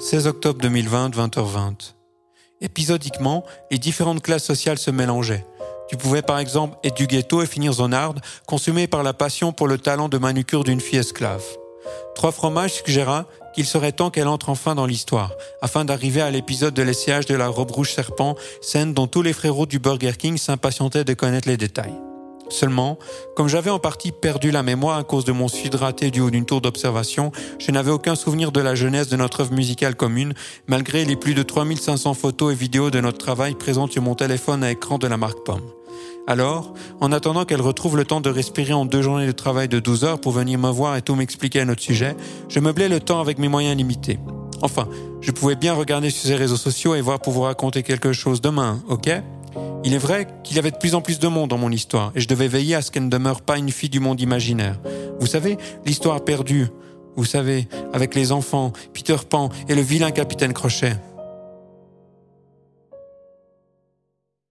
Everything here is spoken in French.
16 octobre 2020, 20h20. Épisodiquement, les différentes classes sociales se mélangeaient. Tu pouvais par exemple être du ghetto et finir zonarde, consumé par la passion pour le talent de manucure d'une fille esclave. Trois fromages suggéra qu'il serait temps qu'elle entre enfin dans l'histoire, afin d'arriver à l'épisode de l'essayage de la robe rouge serpent, scène dont tous les frérots du Burger King s'impatientaient de connaître les détails. Seulement, comme j'avais en partie perdu la mémoire à cause de mon suite raté du haut d'une tour d'observation, je n'avais aucun souvenir de la jeunesse de notre œuvre musicale commune, malgré les plus de 3500 photos et vidéos de notre travail présentes sur mon téléphone à écran de la marque Pomme. Alors, en attendant qu'elle retrouve le temps de respirer en deux journées de travail de 12 heures pour venir me voir et tout m'expliquer à notre sujet, je meublais le temps avec mes moyens limités. Enfin, je pouvais bien regarder sur ses réseaux sociaux et voir pour vous raconter quelque chose demain, ok? Il est vrai qu'il y avait de plus en plus de monde dans mon histoire et je devais veiller à ce qu'elle ne demeure pas une fille du monde imaginaire. Vous savez, l'histoire perdue, vous savez, avec les enfants, Peter Pan et le vilain capitaine Crochet.